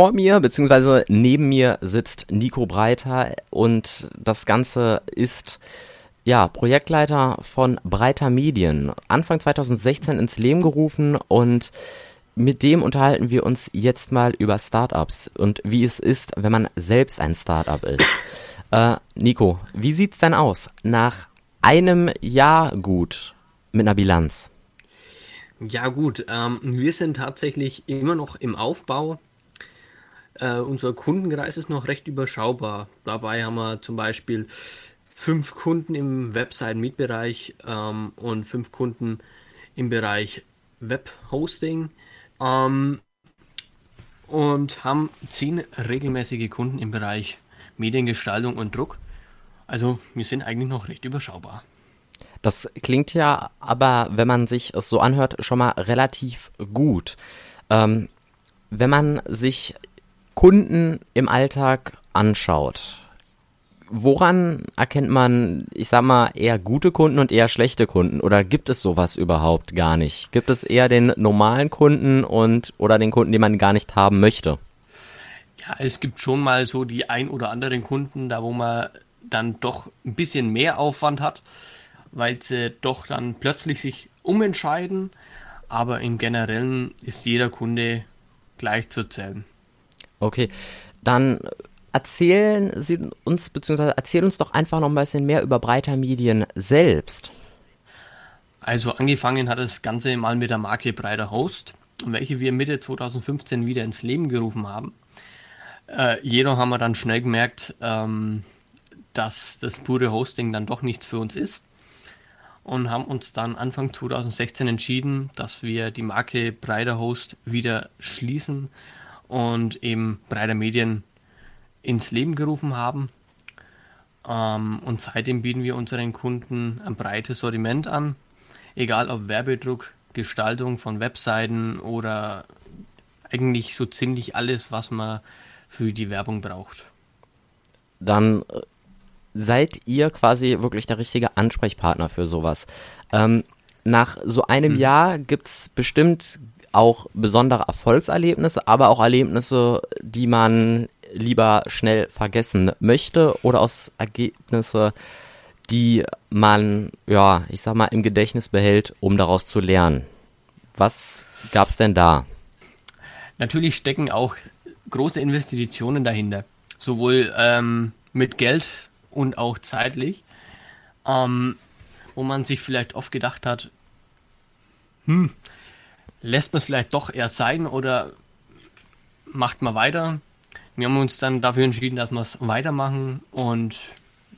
vor mir beziehungsweise neben mir sitzt Nico Breiter und das Ganze ist ja Projektleiter von Breiter Medien. Anfang 2016 ins Leben gerufen und mit dem unterhalten wir uns jetzt mal über Startups und wie es ist, wenn man selbst ein Startup ist. Äh, Nico, wie sieht's denn aus nach einem Jahr gut mit einer Bilanz? Ja gut, ähm, wir sind tatsächlich immer noch im Aufbau. Äh, unser Kundenkreis ist noch recht überschaubar. Dabei haben wir zum Beispiel fünf Kunden im Webseiten-Mietbereich ähm, und fünf Kunden im Bereich Webhosting ähm, und haben zehn regelmäßige Kunden im Bereich Mediengestaltung und Druck. Also wir sind eigentlich noch recht überschaubar. Das klingt ja aber, wenn man sich es so anhört, schon mal relativ gut. Ähm, wenn man sich Kunden im Alltag anschaut, woran erkennt man, ich sag mal, eher gute Kunden und eher schlechte Kunden? Oder gibt es sowas überhaupt gar nicht? Gibt es eher den normalen Kunden und oder den Kunden, den man gar nicht haben möchte? Ja, es gibt schon mal so die ein oder anderen Kunden, da wo man dann doch ein bisschen mehr Aufwand hat weil sie doch dann plötzlich sich umentscheiden. Aber im Generellen ist jeder Kunde gleich zu zählen. Okay, dann erzählen Sie uns, beziehungsweise erzählen uns doch einfach noch ein bisschen mehr über Breiter Medien selbst. Also angefangen hat das Ganze mal mit der Marke Breiter Host, welche wir Mitte 2015 wieder ins Leben gerufen haben. Äh, jedoch haben wir dann schnell gemerkt, ähm, dass das pure Hosting dann doch nichts für uns ist und haben uns dann Anfang 2016 entschieden, dass wir die Marke Breiter Host wieder schließen und eben Breiter Medien ins Leben gerufen haben. Ähm, und seitdem bieten wir unseren Kunden ein breites Sortiment an, egal ob Werbedruck, Gestaltung von Webseiten oder eigentlich so ziemlich alles, was man für die Werbung braucht. Dann äh, seid ihr quasi wirklich der richtige Ansprechpartner für sowas. Ähm, nach so einem hm. Jahr gibt's bestimmt auch besondere Erfolgserlebnisse, aber auch Erlebnisse, die man lieber schnell vergessen möchte oder aus Ergebnisse, die man, ja, ich sag mal, im Gedächtnis behält, um daraus zu lernen. Was gab's denn da? Natürlich stecken auch große Investitionen dahinter. Sowohl ähm, mit Geld und auch zeitlich, ähm, wo man sich vielleicht oft gedacht hat, hm, lässt man es vielleicht doch eher sein oder macht man weiter. Wir haben uns dann dafür entschieden, dass wir es weitermachen und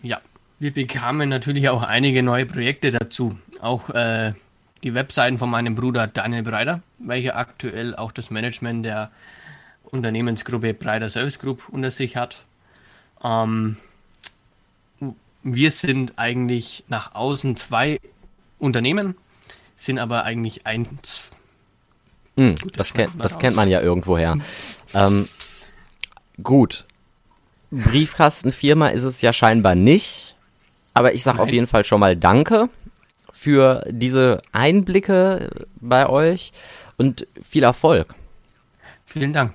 ja, wir bekamen natürlich auch einige neue Projekte dazu. Auch äh, die Webseiten von meinem Bruder Daniel Breiter, welcher aktuell auch das Management der Unternehmensgruppe Breiter Service Group unter sich hat. Ähm, wir sind eigentlich nach außen zwei Unternehmen, sind aber eigentlich eins. Mm, das, kennt, das kennt man ja irgendwoher. ähm, gut. Briefkastenfirma ist es ja scheinbar nicht, aber ich sage auf jeden Fall schon mal Danke für diese Einblicke bei euch und viel Erfolg. Vielen Dank.